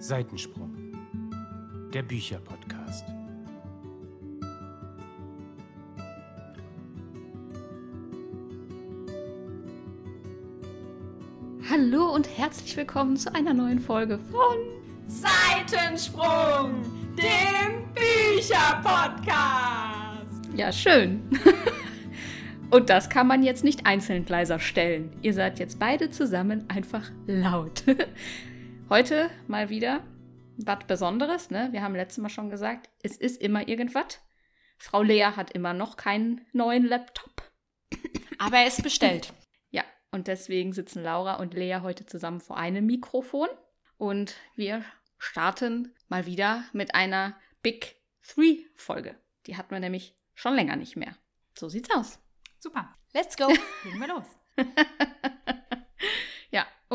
Seitensprung, der Bücherpodcast. Hallo und herzlich willkommen zu einer neuen Folge von Seitensprung, dem Bücherpodcast. Ja, schön. und das kann man jetzt nicht einzeln leiser stellen. Ihr seid jetzt beide zusammen einfach laut. Heute mal wieder was Besonderes, ne? Wir haben letztes Mal schon gesagt, es ist immer irgendwas. Frau Lea hat immer noch keinen neuen Laptop. Aber er ist bestellt. Ja, und deswegen sitzen Laura und Lea heute zusammen vor einem Mikrofon. Und wir starten mal wieder mit einer Big Three Folge. Die hatten wir nämlich schon länger nicht mehr. So sieht's aus. Super. Let's go. Legen wir los.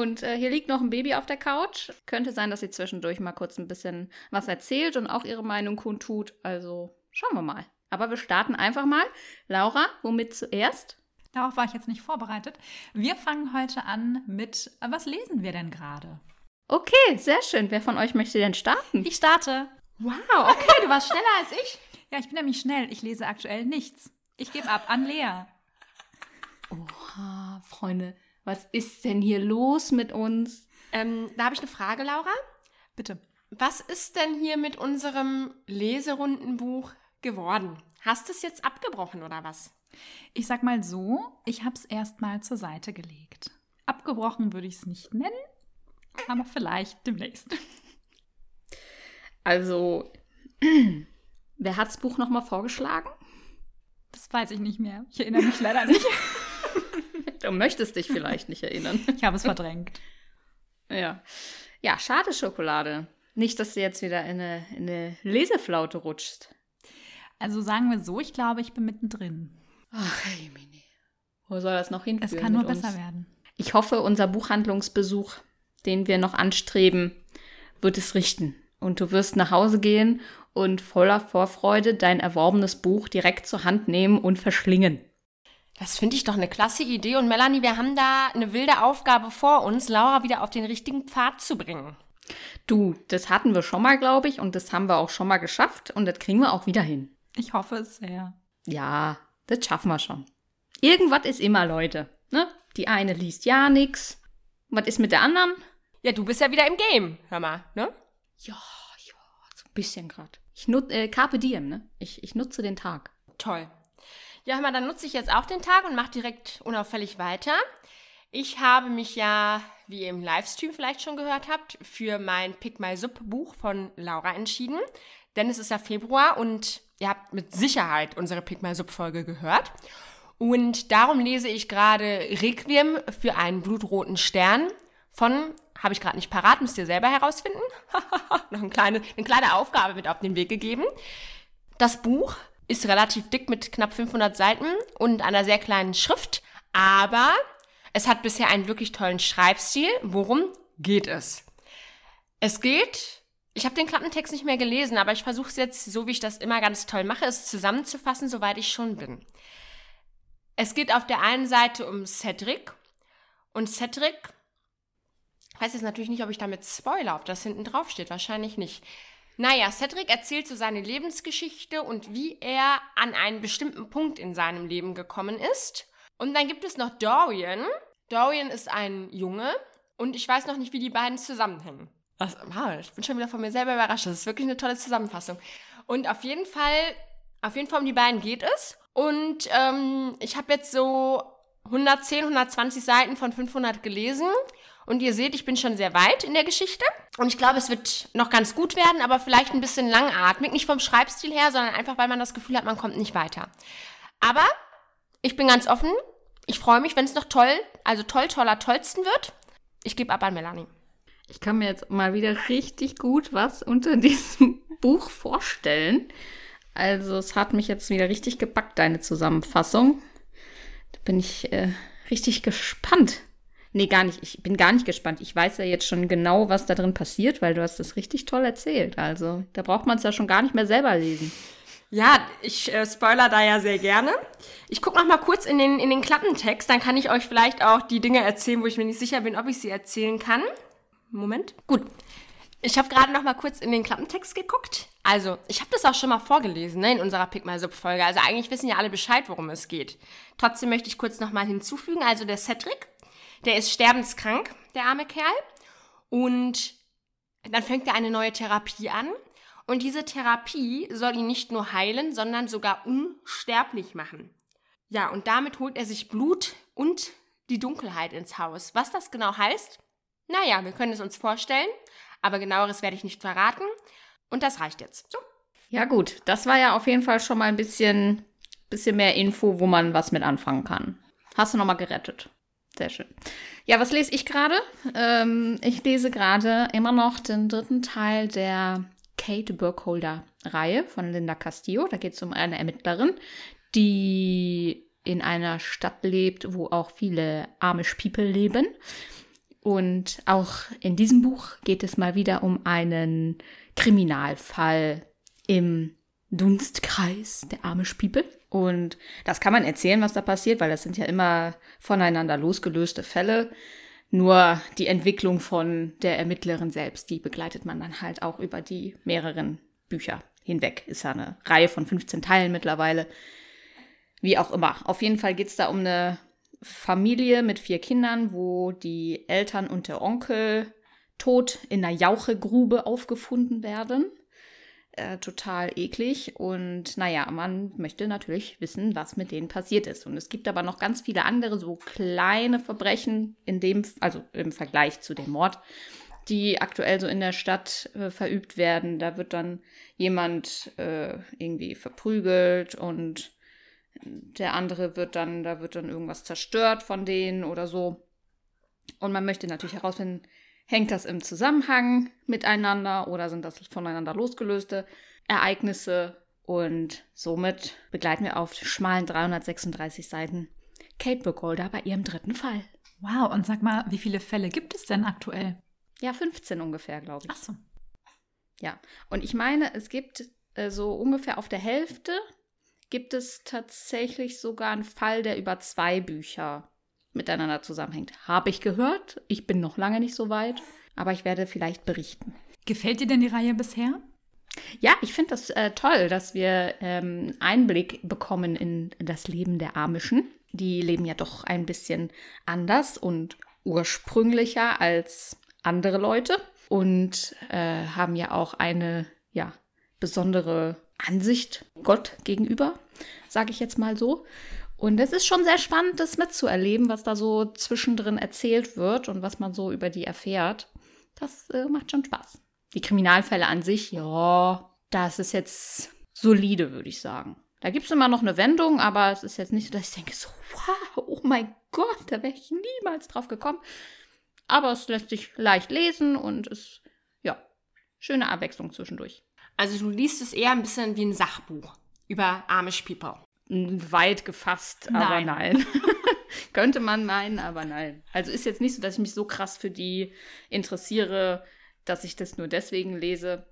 Und äh, hier liegt noch ein Baby auf der Couch. Könnte sein, dass sie zwischendurch mal kurz ein bisschen was erzählt und auch ihre Meinung kundtut. Also schauen wir mal. Aber wir starten einfach mal. Laura, womit zuerst? Darauf war ich jetzt nicht vorbereitet. Wir fangen heute an mit, äh, was lesen wir denn gerade? Okay, sehr schön. Wer von euch möchte denn starten? Ich starte. Wow, okay, du warst schneller als ich. Ja, ich bin nämlich schnell. Ich lese aktuell nichts. Ich gebe ab an Lea. Oha, Freunde, was ist denn hier los mit uns? Ähm, da habe ich eine Frage, Laura. Bitte. Was ist denn hier mit unserem Leserundenbuch geworden? Hast du es jetzt abgebrochen oder was? Ich sag mal so, ich habe es erstmal zur Seite gelegt. Abgebrochen würde ich es nicht nennen, aber vielleicht demnächst. Also, wer hat das Buch nochmal vorgeschlagen? Das weiß ich nicht mehr. Ich erinnere mich leider nicht. Du möchtest dich vielleicht nicht erinnern. Ich habe es verdrängt. Ja. Ja, schade Schokolade. Nicht, dass du jetzt wieder in eine, in eine Leseflaute rutschst. Also sagen wir so, ich glaube, ich bin mittendrin. Ach, hey, Mini. Wo soll das noch hinführen? Es kann nur mit uns? besser werden. Ich hoffe, unser Buchhandlungsbesuch, den wir noch anstreben, wird es richten. Und du wirst nach Hause gehen und voller Vorfreude dein erworbenes Buch direkt zur Hand nehmen und verschlingen. Das finde ich doch eine klasse Idee. Und Melanie, wir haben da eine wilde Aufgabe vor uns, Laura wieder auf den richtigen Pfad zu bringen. Du, das hatten wir schon mal, glaube ich, und das haben wir auch schon mal geschafft und das kriegen wir auch wieder hin. Ich hoffe es sehr. Ja, das schaffen wir schon. Irgendwas ist immer, Leute. Ne? Die eine liest ja nix. Was ist mit der anderen? Ja, du bist ja wieder im Game. Hör mal, ne? Ja, ja, so ein bisschen gerade. Ich nutze, äh, Carpe Diem, ne? Ich, ich nutze den Tag. Toll. Ja, hör mal, dann nutze ich jetzt auch den Tag und mache direkt unauffällig weiter. Ich habe mich ja, wie ihr im Livestream vielleicht schon gehört habt, für mein Pick My Sub Buch von Laura entschieden. Denn es ist ja Februar und ihr habt mit Sicherheit unsere Pick My Sub Folge gehört. Und darum lese ich gerade Requiem für einen blutroten Stern von, habe ich gerade nicht parat, müsst ihr selber herausfinden. Noch eine kleine, eine kleine Aufgabe mit auf den Weg gegeben. Das Buch ist relativ dick mit knapp 500 Seiten und einer sehr kleinen Schrift, aber es hat bisher einen wirklich tollen Schreibstil. Worum geht es? Es geht, ich habe den Klappentext nicht mehr gelesen, aber ich versuche es jetzt, so wie ich das immer ganz toll mache, es zusammenzufassen, soweit ich schon bin. Es geht auf der einen Seite um Cedric und Cedric, ich weiß jetzt natürlich nicht, ob ich damit spoiler, ob das hinten drauf steht, wahrscheinlich nicht. Naja, Cedric erzählt so seine Lebensgeschichte und wie er an einen bestimmten Punkt in seinem Leben gekommen ist. Und dann gibt es noch Dorian. Dorian ist ein Junge und ich weiß noch nicht, wie die beiden zusammenhängen. Das, wow, ich bin schon wieder von mir selber überrascht. Das ist wirklich eine tolle Zusammenfassung. Und auf jeden Fall, auf jeden Fall um die beiden geht es. Und ähm, ich habe jetzt so 110, 120 Seiten von 500 gelesen. Und ihr seht, ich bin schon sehr weit in der Geschichte. Und ich glaube, es wird noch ganz gut werden, aber vielleicht ein bisschen langatmig. Nicht vom Schreibstil her, sondern einfach, weil man das Gefühl hat, man kommt nicht weiter. Aber ich bin ganz offen. Ich freue mich, wenn es noch toll, also toll, toller, tollsten wird. Ich gebe ab an Melanie. Ich kann mir jetzt mal wieder richtig gut was unter diesem Buch vorstellen. Also es hat mich jetzt wieder richtig gepackt, deine Zusammenfassung. Da bin ich äh, richtig gespannt. Nee, gar nicht. Ich bin gar nicht gespannt. Ich weiß ja jetzt schon genau, was da drin passiert, weil du hast das richtig toll erzählt. Also da braucht man es ja schon gar nicht mehr selber lesen. Ja, ich äh, spoiler da ja sehr gerne. Ich gucke noch mal kurz in den, in den Klappentext, dann kann ich euch vielleicht auch die Dinge erzählen, wo ich mir nicht sicher bin, ob ich sie erzählen kann. Moment. Gut. Ich habe gerade noch mal kurz in den Klappentext geguckt. Also, ich habe das auch schon mal vorgelesen ne, in unserer Pick My Sub Folge. Also eigentlich wissen ja alle Bescheid, worum es geht. Trotzdem möchte ich kurz noch mal hinzufügen. Also der Cedric, der ist sterbenskrank, der arme Kerl. Und dann fängt er eine neue Therapie an. Und diese Therapie soll ihn nicht nur heilen, sondern sogar unsterblich machen. Ja, und damit holt er sich Blut und die Dunkelheit ins Haus. Was das genau heißt? Naja, wir können es uns vorstellen aber genaueres werde ich nicht verraten. Und das reicht jetzt. So. Ja, gut. Das war ja auf jeden Fall schon mal ein bisschen, bisschen mehr Info, wo man was mit anfangen kann. Hast du nochmal gerettet. Sehr schön. Ja, was lese ich gerade? Ähm, ich lese gerade immer noch den dritten Teil der Kate Burkholder-Reihe von Linda Castillo. Da geht es um eine Ermittlerin, die in einer Stadt lebt, wo auch viele Amish People leben. Und auch in diesem Buch geht es mal wieder um einen Kriminalfall im Dunstkreis der arme People. Und das kann man erzählen, was da passiert, weil das sind ja immer voneinander losgelöste Fälle. Nur die Entwicklung von der Ermittlerin selbst, die begleitet man dann halt auch über die mehreren Bücher hinweg. Ist ja eine Reihe von 15 Teilen mittlerweile. Wie auch immer. Auf jeden Fall geht es da um eine Familie mit vier Kindern, wo die Eltern und der Onkel tot in einer Jauchegrube aufgefunden werden. Äh, total eklig. Und naja, man möchte natürlich wissen, was mit denen passiert ist. Und es gibt aber noch ganz viele andere so kleine Verbrechen, in dem, also im Vergleich zu dem Mord, die aktuell so in der Stadt äh, verübt werden. Da wird dann jemand äh, irgendwie verprügelt und der andere wird dann, da wird dann irgendwas zerstört von denen oder so. Und man möchte natürlich herausfinden, hängt das im Zusammenhang miteinander oder sind das voneinander losgelöste Ereignisse? Und somit begleiten wir auf schmalen 336 Seiten Kate Burkholder bei ihrem dritten Fall. Wow, und sag mal, wie viele Fälle gibt es denn aktuell? Ja, 15 ungefähr, glaube ich. Ach so. Ja, und ich meine, es gibt äh, so ungefähr auf der Hälfte gibt es tatsächlich sogar einen Fall, der über zwei Bücher miteinander zusammenhängt. Habe ich gehört. Ich bin noch lange nicht so weit, aber ich werde vielleicht berichten. Gefällt dir denn die Reihe bisher? Ja, ich finde das äh, toll, dass wir ähm, Einblick bekommen in, das Leben der Amischen. Die leben ja doch ein bisschen anders und ursprünglicher als andere Leute und äh, haben ja auch eine ja, besondere Ansicht Gott gegenüber, sage ich jetzt mal so. Und es ist schon sehr spannend, das mitzuerleben, was da so zwischendrin erzählt wird und was man so über die erfährt. Das äh, macht schon Spaß. Die Kriminalfälle an sich, ja, das ist jetzt solide, würde ich sagen. Da gibt es immer noch eine Wendung, aber es ist jetzt nicht so, dass ich denke, so, wow, oh mein Gott, da wäre ich niemals drauf gekommen. Aber es lässt sich leicht lesen und ist, ja, schöne Abwechslung zwischendurch. Also du liest es eher ein bisschen wie ein Sachbuch über Amish People. Weit gefasst, aber nein. nein. Könnte man meinen, aber nein. Also ist jetzt nicht so, dass ich mich so krass für die interessiere, dass ich das nur deswegen lese.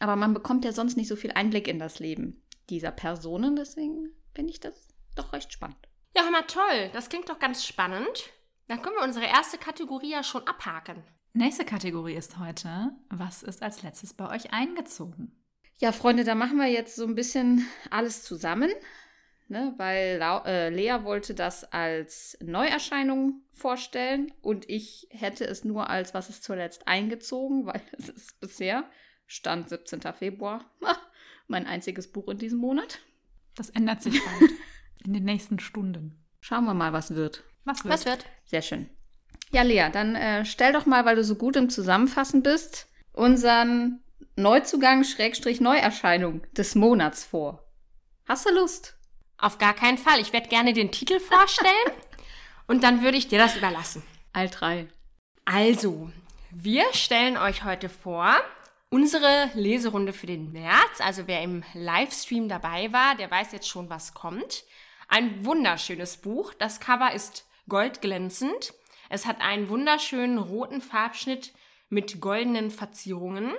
Aber man bekommt ja sonst nicht so viel Einblick in das Leben dieser Personen, deswegen finde ich das doch recht spannend. Ja, hör mal, toll. Das klingt doch ganz spannend. Dann können wir unsere erste Kategorie ja schon abhaken. Nächste Kategorie ist heute, was ist als letztes bei euch eingezogen? Ja, Freunde, da machen wir jetzt so ein bisschen alles zusammen, ne, weil äh, Lea wollte das als Neuerscheinung vorstellen und ich hätte es nur als was ist zuletzt eingezogen, weil es ist bisher, Stand 17. Februar, mein einziges Buch in diesem Monat. Das ändert sich bald, in den nächsten Stunden. Schauen wir mal, was wird. Was wird? Was wird? Sehr schön. Ja, Lea, dann äh, stell doch mal, weil du so gut im Zusammenfassen bist, unseren Neuzugang Schrägstrich Neuerscheinung des Monats vor. Hast du Lust? Auf gar keinen Fall. Ich werde gerne den Titel vorstellen und dann würde ich dir das überlassen. All drei. Also, wir stellen euch heute vor unsere Leserunde für den März. Also wer im Livestream dabei war, der weiß jetzt schon, was kommt. Ein wunderschönes Buch. Das Cover ist goldglänzend. Es hat einen wunderschönen roten Farbschnitt mit goldenen Verzierungen.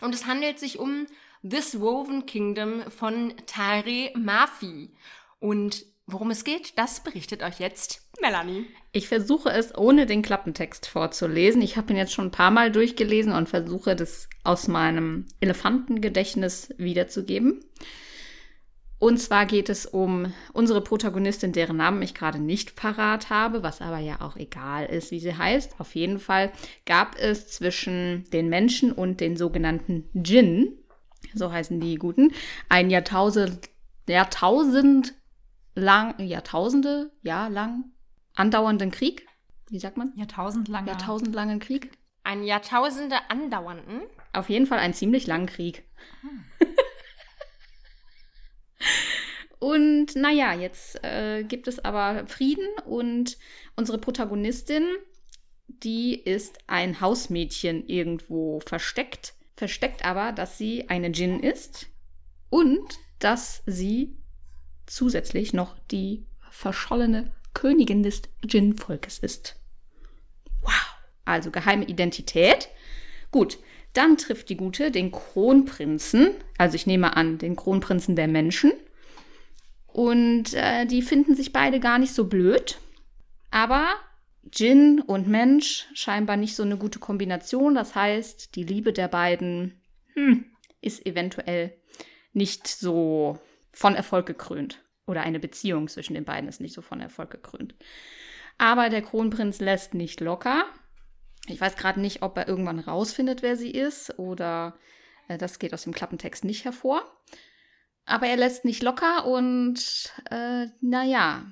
Und es handelt sich um This Woven Kingdom von Tare Mafi. Und worum es geht, das berichtet euch jetzt Melanie. Ich versuche es ohne den Klappentext vorzulesen. Ich habe ihn jetzt schon ein paar Mal durchgelesen und versuche das aus meinem Elefantengedächtnis wiederzugeben. Und zwar geht es um unsere Protagonistin, deren Namen ich gerade nicht parat habe, was aber ja auch egal ist, wie sie heißt. Auf jeden Fall gab es zwischen den Menschen und den sogenannten Djinn, so heißen die Guten, ein Jahrtausend, Jahrtausend lang, Jahrtausende, Jahr lang andauernden Krieg. Wie sagt man? Jahrtausendlanger. Jahrtausendlangen Krieg. Ein Jahrtausende andauernden. Auf jeden Fall einen ziemlich langen Krieg. Und naja, jetzt äh, gibt es aber Frieden und unsere Protagonistin, die ist ein Hausmädchen irgendwo versteckt, versteckt aber, dass sie eine Djinn ist und dass sie zusätzlich noch die verschollene Königin des Djinn-Volkes ist. Wow! Also geheime Identität. Gut, dann trifft die Gute den Kronprinzen, also ich nehme an, den Kronprinzen der Menschen. Und äh, die finden sich beide gar nicht so blöd. Aber Djinn und Mensch scheinbar nicht so eine gute Kombination. Das heißt, die Liebe der beiden hm, ist eventuell nicht so von Erfolg gekrönt. Oder eine Beziehung zwischen den beiden ist nicht so von Erfolg gekrönt. Aber der Kronprinz lässt nicht locker. Ich weiß gerade nicht, ob er irgendwann rausfindet, wer sie ist, oder äh, das geht aus dem Klappentext nicht hervor. Aber er lässt nicht locker und äh, naja,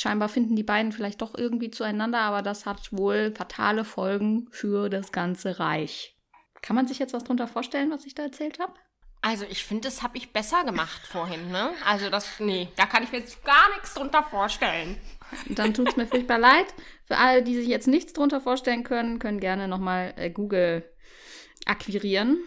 scheinbar finden die beiden vielleicht doch irgendwie zueinander, aber das hat wohl fatale Folgen für das ganze Reich. Kann man sich jetzt was drunter vorstellen, was ich da erzählt habe? Also ich finde, das habe ich besser gemacht vorhin, ne? Also das, nee, da kann ich mir jetzt gar nichts drunter vorstellen. Dann tut es mir furchtbar leid. Für alle, die sich jetzt nichts drunter vorstellen können, können gerne nochmal äh, Google akquirieren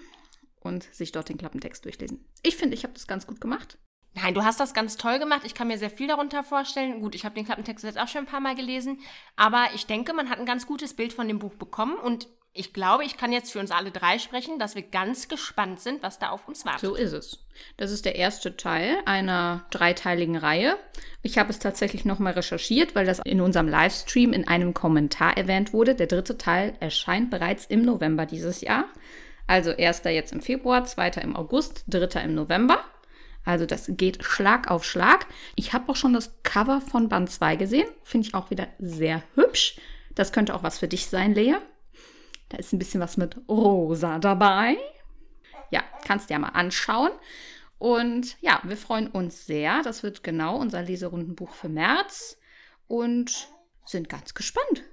und sich dort den Klappentext durchlesen. Ich finde, ich habe das ganz gut gemacht. Nein, du hast das ganz toll gemacht. Ich kann mir sehr viel darunter vorstellen. Gut, ich habe den Klappentext jetzt auch schon ein paar Mal gelesen. Aber ich denke, man hat ein ganz gutes Bild von dem Buch bekommen. Und ich glaube, ich kann jetzt für uns alle drei sprechen, dass wir ganz gespannt sind, was da auf uns wartet. So ist es. Das ist der erste Teil einer dreiteiligen Reihe. Ich habe es tatsächlich nochmal recherchiert, weil das in unserem Livestream in einem Kommentar erwähnt wurde. Der dritte Teil erscheint bereits im November dieses Jahr. Also erster jetzt im Februar, zweiter im August, dritter im November. Also das geht Schlag auf Schlag. Ich habe auch schon das Cover von Band 2 gesehen. Finde ich auch wieder sehr hübsch. Das könnte auch was für dich sein, Lea. Da ist ein bisschen was mit Rosa dabei. Ja, kannst dir ja mal anschauen. Und ja, wir freuen uns sehr. Das wird genau unser Leserundenbuch für März. Und sind ganz gespannt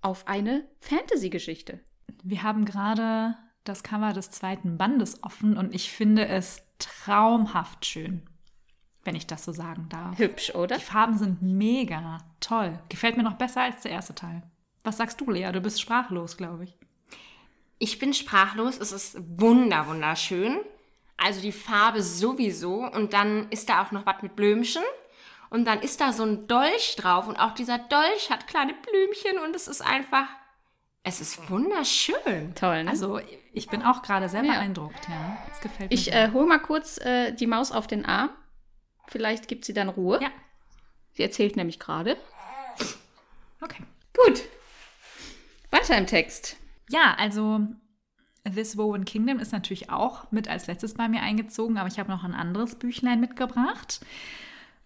auf eine Fantasy-Geschichte. Wir haben gerade das Cover des zweiten Bandes offen und ich finde es traumhaft schön, wenn ich das so sagen darf. Hübsch, oder? Die Farben sind mega toll. Gefällt mir noch besser als der erste Teil. Was sagst du, Lea? Du bist sprachlos, glaube ich. Ich bin sprachlos. Es ist wunder, wunderschön. Also die Farbe sowieso. Und dann ist da auch noch was mit Blümchen. Und dann ist da so ein Dolch drauf. Und auch dieser Dolch hat kleine Blümchen. Und es ist einfach es ist wunderschön. Toll, ne? Also ich bin auch gerade sehr Ja. beeindruckt, ja. Es gefällt mir Ich äh, hol mal kurz äh, die Maus auf den Arm. Vielleicht gibt sie dann Ruhe. Ja. Sie erzählt nämlich gerade. Okay. Gut. Weiter im Text. Ja, also This Woven Kingdom ist natürlich auch mit als letztes bei mir eingezogen, aber ich habe noch ein anderes Büchlein mitgebracht,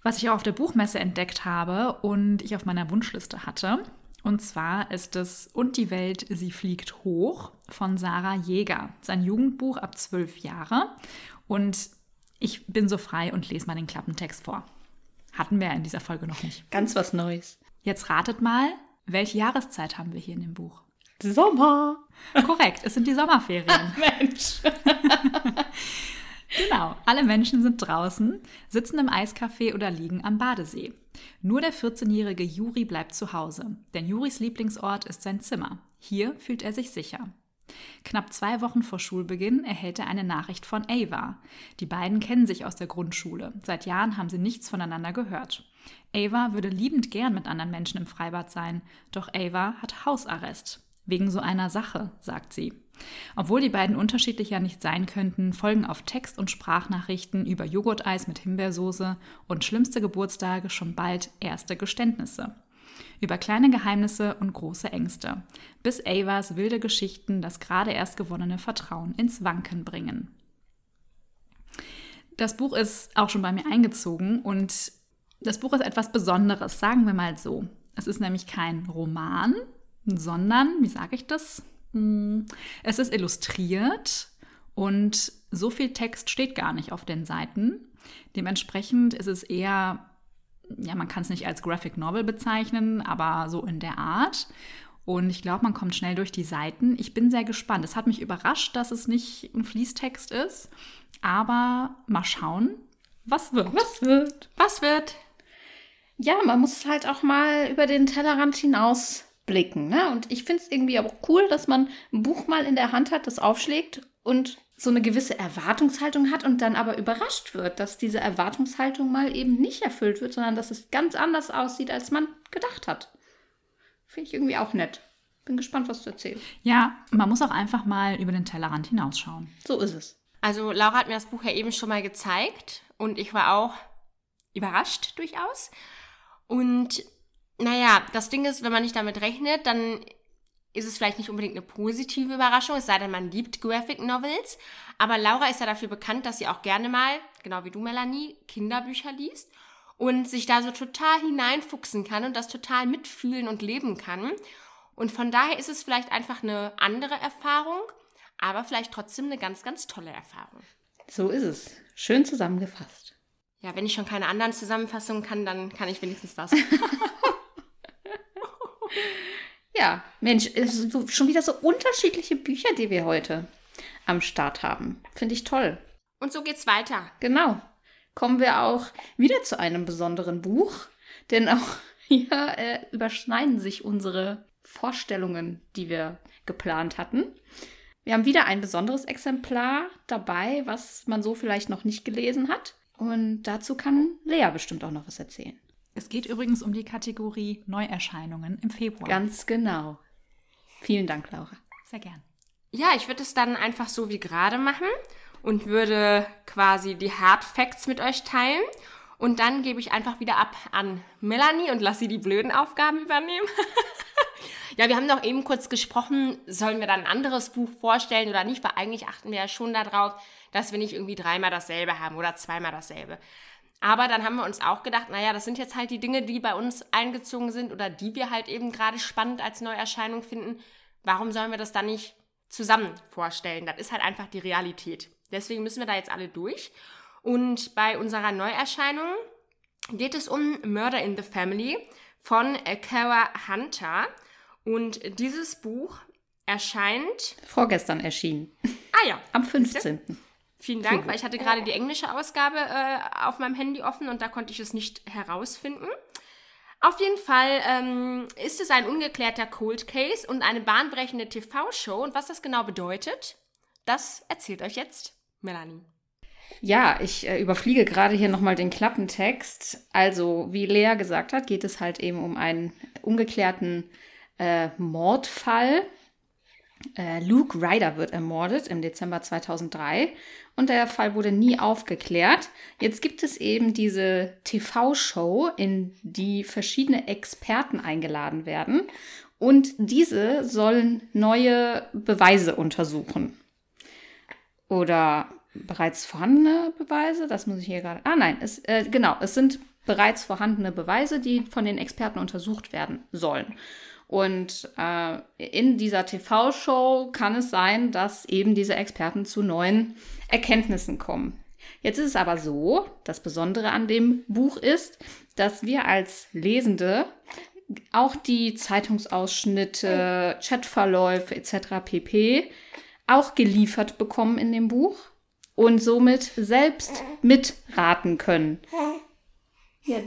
was ich auch auf der Buchmesse entdeckt habe und ich auf meiner Wunschliste hatte. Und zwar ist es Und die Welt, sie fliegt hoch von Sarah Jäger. Sein Jugendbuch ab zwölf Jahre. Und ich bin so frei und lese mal den Klappentext vor. Hatten wir in dieser Folge noch nicht. Ganz was Neues. Jetzt ratet mal, welche Jahreszeit haben wir hier in dem Buch? Sommer. Korrekt, es sind die Sommerferien. Mensch. Genau, alle Menschen sind draußen, sitzen im Eiscafé oder liegen am Badesee. Nur der 14-jährige Juri bleibt zu Hause, denn Juris Lieblingsort ist sein Zimmer. Hier fühlt er sich sicher. Knapp zwei Wochen vor Schulbeginn erhält er eine Nachricht von Ava. Die beiden kennen sich aus der Grundschule. Seit Jahren haben sie nichts voneinander gehört. Ava würde liebend gern mit anderen Menschen im Freibad sein, doch Ava hat Hausarrest. Wegen so einer Sache, sagt sie. Obwohl die beiden unterschiedlicher nicht sein könnten, folgen auf Text- und Sprachnachrichten über Joghurteis mit Himbeersoße und schlimmste Geburtstage schon bald erste Geständnisse. Über kleine Geheimnisse und große Ängste, bis Avas wilde Geschichten das gerade erst gewonnene Vertrauen ins Wanken bringen. Das Buch ist auch schon bei mir eingezogen und das Buch ist etwas Besonderes, sagen wir mal so. Es ist nämlich kein Roman, sondern, wie sage ich das? Es ist illustriert und so viel Text steht gar nicht auf den Seiten. Dementsprechend ist es eher, ja, man kann es nicht als Graphic Novel bezeichnen, aber so in der Art. Und ich glaube, man kommt schnell durch die Seiten. Ich bin sehr gespannt. Es hat mich überrascht, dass es nicht ein Fließtext ist. Aber mal schauen, was wird. Was wird? Was wird? Ja, man muss halt auch mal über den Tellerrand hinaus blicken. Ne? Und ich finde es irgendwie aber cool, dass man ein Buch mal in der Hand hat, das aufschlägt und so eine gewisse Erwartungshaltung hat und dann aber überrascht wird, dass diese Erwartungshaltung mal eben nicht erfüllt wird, sondern dass es ganz anders aussieht, als man gedacht hat. Finde ich irgendwie auch nett. Bin gespannt, was du erzählst. Ja, man muss auch einfach mal über den Tellerrand hinausschauen. So ist es. Also Laura hat mir das Buch ja eben schon mal gezeigt und ich war auch überrascht durchaus. Und naja, das Ding ist, wenn man nicht damit rechnet, dann ist es vielleicht nicht unbedingt eine positive Überraschung, es sei denn, man liebt Graphic Novels. Aber Laura ist ja dafür bekannt, dass sie auch gerne mal, genau wie du, Melanie, Kinderbücher liest und sich da so total hineinfuchsen kann und das total mitfühlen und leben kann. Und von daher ist es vielleicht einfach eine andere Erfahrung, aber vielleicht trotzdem eine ganz, ganz tolle Erfahrung. So ist es. Schön zusammengefasst. Ja, wenn ich schon keine anderen Zusammenfassungen kann, dann kann ich wenigstens das. Ja, Mensch, es sind so, schon wieder so unterschiedliche Bücher, die wir heute am Start haben. Finde ich toll. Und so geht's weiter. Genau. Kommen wir auch wieder zu einem besonderen Buch, denn auch hier äh, überschneiden sich unsere Vorstellungen, die wir geplant hatten. Wir haben wieder ein besonderes Exemplar dabei, was man so vielleicht noch nicht gelesen hat. Und dazu kann Lea bestimmt auch noch was erzählen. Es geht übrigens um die Kategorie Neuerscheinungen im Februar. Ganz genau. Vielen Dank, Laura. Sehr gern. Ja, ich würde es dann einfach so wie gerade machen und würde quasi die Hard Facts mit euch teilen. Und dann gebe ich einfach wieder ab an Melanie und lasse sie die blöden Aufgaben übernehmen. ja, wir haben noch eben kurz gesprochen, sollen wir dann ein anderes Buch vorstellen oder nicht, weil eigentlich achten wir ja schon darauf, dass wir nicht irgendwie dreimal dasselbe haben oder zweimal dasselbe. Aber dann haben wir uns auch gedacht, naja, das sind jetzt halt die Dinge, die bei uns eingezogen sind oder die wir halt eben gerade spannend als Neuerscheinung finden. Warum sollen wir das dann nicht zusammen vorstellen? Das ist halt einfach die Realität. Deswegen müssen wir da jetzt alle durch. Und bei unserer Neuerscheinung geht es um Murder in the Family von Kara Hunter. Und dieses Buch erscheint. Vorgestern erschienen. Ah ja. Am 15. Vielen Dank, weil ich hatte gerade die englische Ausgabe äh, auf meinem Handy offen und da konnte ich es nicht herausfinden. Auf jeden Fall ähm, ist es ein ungeklärter Cold Case und eine bahnbrechende TV-Show. Und was das genau bedeutet, das erzählt euch jetzt Melanie. Ja, ich äh, überfliege gerade hier nochmal den Klappentext. Also, wie Lea gesagt hat, geht es halt eben um einen ungeklärten äh, Mordfall. Äh, Luke Ryder wird ermordet im Dezember 2003 und der Fall wurde nie aufgeklärt. Jetzt gibt es eben diese TV-Show, in die verschiedene Experten eingeladen werden und diese sollen neue Beweise untersuchen. Oder bereits vorhandene Beweise, das muss ich hier gerade. Ah nein, es, äh, genau, es sind bereits vorhandene Beweise, die von den Experten untersucht werden sollen. Und äh, in dieser TV-Show kann es sein, dass eben diese Experten zu neuen Erkenntnissen kommen. Jetzt ist es aber so, das Besondere an dem Buch ist, dass wir als Lesende auch die Zeitungsausschnitte, Chatverläufe etc. pp. auch geliefert bekommen in dem Buch und somit selbst mitraten können. Ja.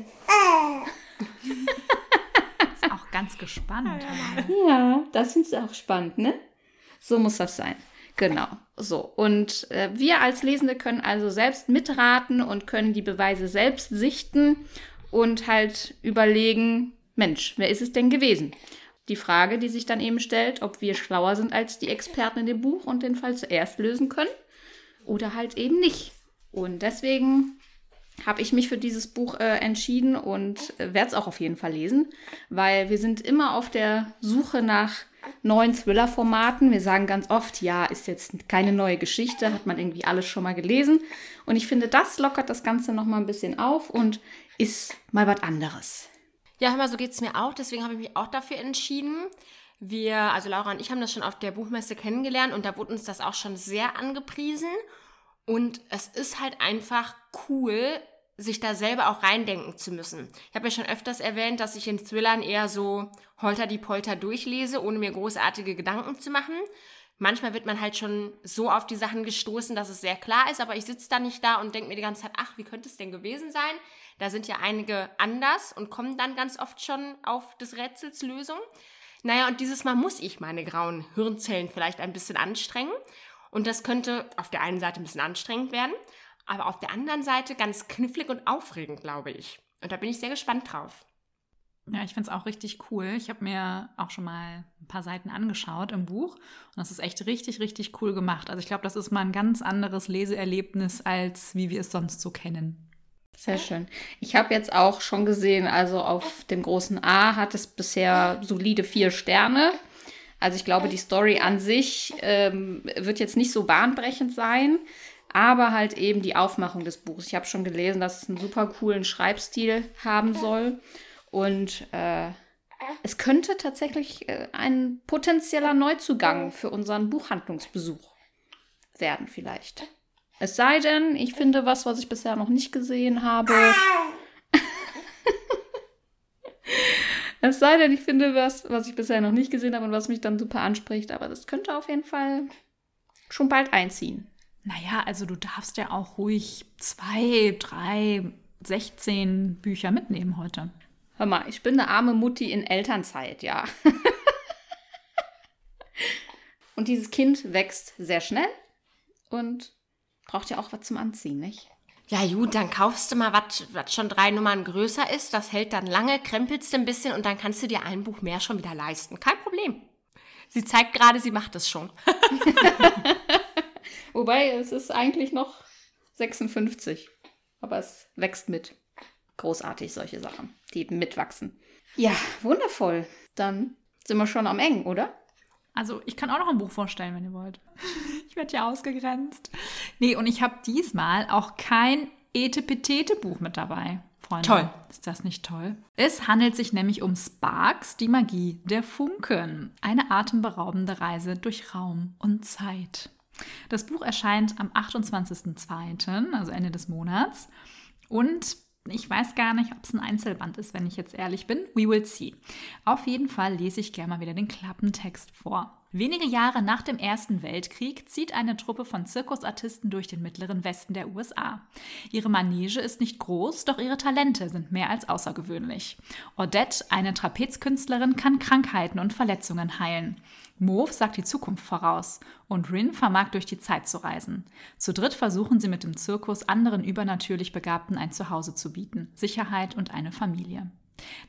Ganz gespannt. Ja, das findest du auch spannend, ne? So muss das sein. Genau. So. Und äh, wir als Lesende können also selbst mitraten und können die Beweise selbst sichten und halt überlegen, Mensch, wer ist es denn gewesen? Die Frage, die sich dann eben stellt, ob wir schlauer sind als die Experten in dem Buch und den Fall zuerst lösen können oder halt eben nicht. Und deswegen habe ich mich für dieses Buch äh, entschieden und äh, werde es auch auf jeden Fall lesen, weil wir sind immer auf der Suche nach neuen Thriller-Formaten. Wir sagen ganz oft, ja, ist jetzt keine neue Geschichte, hat man irgendwie alles schon mal gelesen. Und ich finde, das lockert das Ganze noch mal ein bisschen auf und ist mal was anderes. Ja, hör mal, so geht es mir auch. Deswegen habe ich mich auch dafür entschieden. Wir, also Laura und ich haben das schon auf der Buchmesse kennengelernt und da wurde uns das auch schon sehr angepriesen. Und es ist halt einfach cool, sich da selber auch reindenken zu müssen. Ich habe ja schon öfters erwähnt, dass ich in Thrillern eher so holter die Polter durchlese, ohne mir großartige Gedanken zu machen. Manchmal wird man halt schon so auf die Sachen gestoßen, dass es sehr klar ist, aber ich sitze da nicht da und denke mir die ganze Zeit, ach, wie könnte es denn gewesen sein? Da sind ja einige anders und kommen dann ganz oft schon auf des Rätsels Lösung. Naja, und dieses Mal muss ich meine grauen Hirnzellen vielleicht ein bisschen anstrengen. Und das könnte auf der einen Seite ein bisschen anstrengend werden, aber auf der anderen Seite ganz knifflig und aufregend, glaube ich. Und da bin ich sehr gespannt drauf. Ja, ich finde es auch richtig cool. Ich habe mir auch schon mal ein paar Seiten angeschaut im Buch und das ist echt richtig, richtig cool gemacht. Also ich glaube, das ist mal ein ganz anderes Leseerlebnis, als wie wir es sonst so kennen. Sehr schön. Ich habe jetzt auch schon gesehen, also auf dem großen A hat es bisher solide vier Sterne. Also ich glaube, die Story an sich ähm, wird jetzt nicht so bahnbrechend sein, aber halt eben die Aufmachung des Buches. Ich habe schon gelesen, dass es einen super coolen Schreibstil haben soll und äh, es könnte tatsächlich äh, ein potenzieller Neuzugang für unseren Buchhandlungsbesuch werden vielleicht. Es sei denn, ich finde was, was ich bisher noch nicht gesehen habe. Es sei denn, ich finde was, was ich bisher noch nicht gesehen habe und was mich dann super anspricht. Aber das könnte auf jeden Fall schon bald einziehen. Naja, also du darfst ja auch ruhig zwei, drei, 16 Bücher mitnehmen heute. Hör mal, ich bin eine arme Mutti in Elternzeit, ja. und dieses Kind wächst sehr schnell und braucht ja auch was zum Anziehen, nicht? Ja, gut, dann kaufst du mal was, was schon drei Nummern größer ist. Das hält dann lange, krempelst ein bisschen und dann kannst du dir ein Buch mehr schon wieder leisten. Kein Problem. Sie zeigt gerade, sie macht es schon. Wobei, es ist eigentlich noch 56. Aber es wächst mit. Großartig, solche Sachen, die mitwachsen. Ja, wundervoll. Dann sind wir schon am Eng, oder? Also, ich kann auch noch ein Buch vorstellen, wenn ihr wollt. Ich werde ja ausgegrenzt. Nee, und ich habe diesmal auch kein Etepetete-Buch mit dabei. Freunde. Toll. Ist das nicht toll? Es handelt sich nämlich um Sparks, die Magie der Funken. Eine atemberaubende Reise durch Raum und Zeit. Das Buch erscheint am 28.02., also Ende des Monats. Und ich weiß gar nicht, ob es ein Einzelband ist, wenn ich jetzt ehrlich bin. We will see. Auf jeden Fall lese ich gerne mal wieder den Klappentext vor. Wenige Jahre nach dem Ersten Weltkrieg zieht eine Truppe von Zirkusartisten durch den mittleren Westen der USA. Ihre Manege ist nicht groß, doch ihre Talente sind mehr als außergewöhnlich. Odette, eine Trapezkünstlerin, kann Krankheiten und Verletzungen heilen. Mauve sagt die Zukunft voraus und Rin vermag durch die Zeit zu reisen. Zu dritt versuchen sie mit dem Zirkus anderen übernatürlich Begabten ein Zuhause zu bieten, Sicherheit und eine Familie.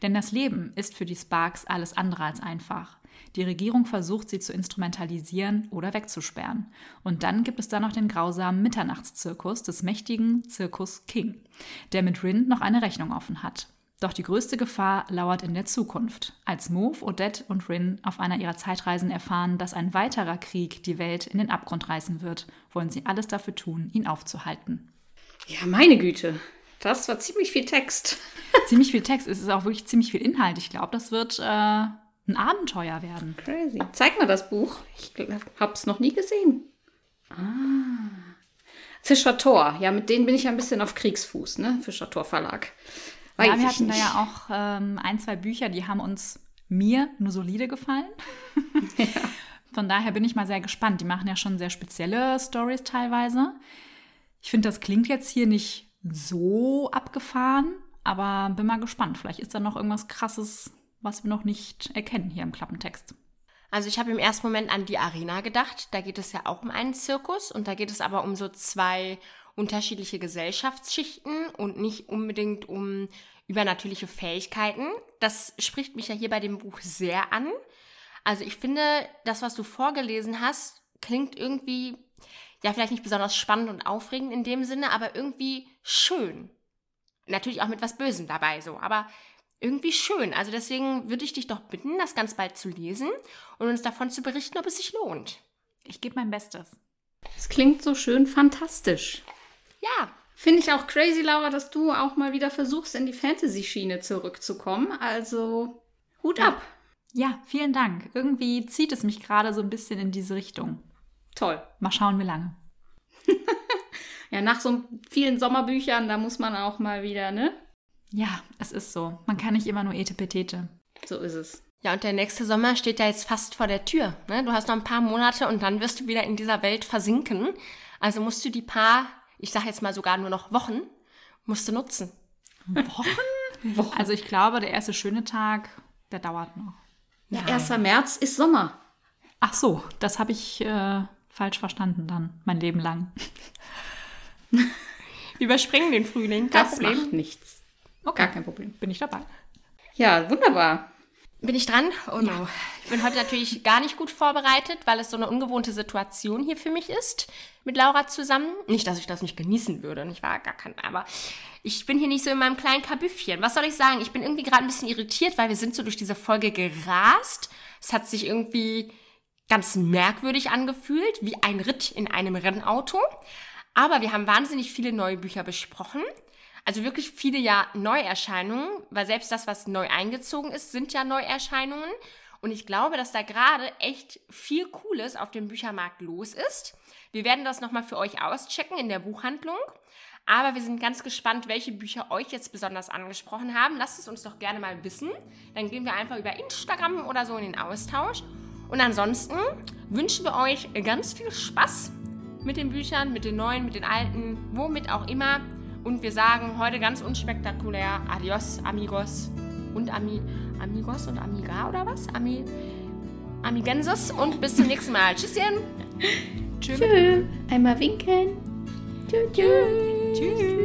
Denn das Leben ist für die Sparks alles andere als einfach. Die Regierung versucht, sie zu instrumentalisieren oder wegzusperren. Und dann gibt es da noch den grausamen Mitternachtszirkus des mächtigen Zirkus King, der mit Rin noch eine Rechnung offen hat. Doch die größte Gefahr lauert in der Zukunft, als Move, Odette und Rin auf einer ihrer Zeitreisen erfahren, dass ein weiterer Krieg die Welt in den Abgrund reißen wird, wollen sie alles dafür tun, ihn aufzuhalten. Ja, meine Güte. Das war ziemlich viel Text. ziemlich viel Text. Es ist auch wirklich ziemlich viel Inhalt. Ich glaube, das wird äh, ein Abenteuer werden. Crazy. Zeig mal das Buch. Ich habe es noch nie gesehen. Ah. Fischer Tor. Ja, mit denen bin ich ja ein bisschen auf Kriegsfuß, ne? Fischer Tor Verlag. Weiß ja, wir hatten nicht. da ja auch ähm, ein, zwei Bücher, die haben uns mir nur solide gefallen. ja. Von daher bin ich mal sehr gespannt. Die machen ja schon sehr spezielle Stories teilweise. Ich finde, das klingt jetzt hier nicht so abgefahren, aber bin mal gespannt. Vielleicht ist da noch irgendwas Krasses, was wir noch nicht erkennen hier im Klappentext. Also ich habe im ersten Moment an die Arena gedacht. Da geht es ja auch um einen Zirkus und da geht es aber um so zwei unterschiedliche Gesellschaftsschichten und nicht unbedingt um übernatürliche Fähigkeiten. Das spricht mich ja hier bei dem Buch sehr an. Also ich finde, das, was du vorgelesen hast, klingt irgendwie, ja, vielleicht nicht besonders spannend und aufregend in dem Sinne, aber irgendwie schön. natürlich auch mit was Bösem dabei so, aber irgendwie schön. Also deswegen würde ich dich doch bitten, das ganz bald zu lesen und uns davon zu berichten, ob es sich lohnt. Ich gebe mein Bestes. Es klingt so schön fantastisch. Ja, Finde ich auch crazy, Laura, dass du auch mal wieder versuchst, in die Fantasy-Schiene zurückzukommen. Also Hut ab. Ja, vielen Dank. Irgendwie zieht es mich gerade so ein bisschen in diese Richtung. Toll. Mal schauen, wie lange. Ja, nach so vielen Sommerbüchern, da muss man auch mal wieder, ne? Ja, es ist so. Man kann nicht immer nur Etepetete. So ist es. Ja, und der nächste Sommer steht ja jetzt fast vor der Tür. Ne? Du hast noch ein paar Monate und dann wirst du wieder in dieser Welt versinken. Also musst du die paar, ich sage jetzt mal sogar nur noch Wochen, musst du nutzen. Wochen? Also ich glaube, der erste schöne Tag, der dauert noch. Ja, 1. März ist Sommer. Ach so, das habe ich äh, falsch verstanden dann, mein Leben lang. Wir überspringen den Frühling, kein Das Problem. macht nichts. Okay, Gar kein Problem. bin ich dabei. Ja, wunderbar. Bin ich dran? Oh no. Ich bin heute natürlich gar nicht gut vorbereitet, weil es so eine ungewohnte Situation hier für mich ist mit Laura zusammen. Nicht, dass ich das nicht genießen würde, ich war gar kein, aber ich bin hier nicht so in meinem kleinen Kabüffchen. Was soll ich sagen? Ich bin irgendwie gerade ein bisschen irritiert, weil wir sind so durch diese Folge gerast. Es hat sich irgendwie ganz merkwürdig angefühlt, wie ein Ritt in einem Rennauto. Aber wir haben wahnsinnig viele neue Bücher besprochen. Also wirklich viele ja Neuerscheinungen, weil selbst das, was neu eingezogen ist, sind ja Neuerscheinungen. Und ich glaube, dass da gerade echt viel Cooles auf dem Büchermarkt los ist. Wir werden das nochmal für euch auschecken in der Buchhandlung. Aber wir sind ganz gespannt, welche Bücher euch jetzt besonders angesprochen haben. Lasst es uns doch gerne mal wissen. Dann gehen wir einfach über Instagram oder so in den Austausch. Und ansonsten wünschen wir euch ganz viel Spaß mit den Büchern, mit den neuen, mit den alten, womit auch immer. Und wir sagen heute ganz unspektakulär Adios, Amigos und Ami, Amigos und Amiga oder was? Ami, Amigensis und bis zum nächsten Mal. Tschüsschen. Tschö. Einmal winken. Tschö. Tschüss.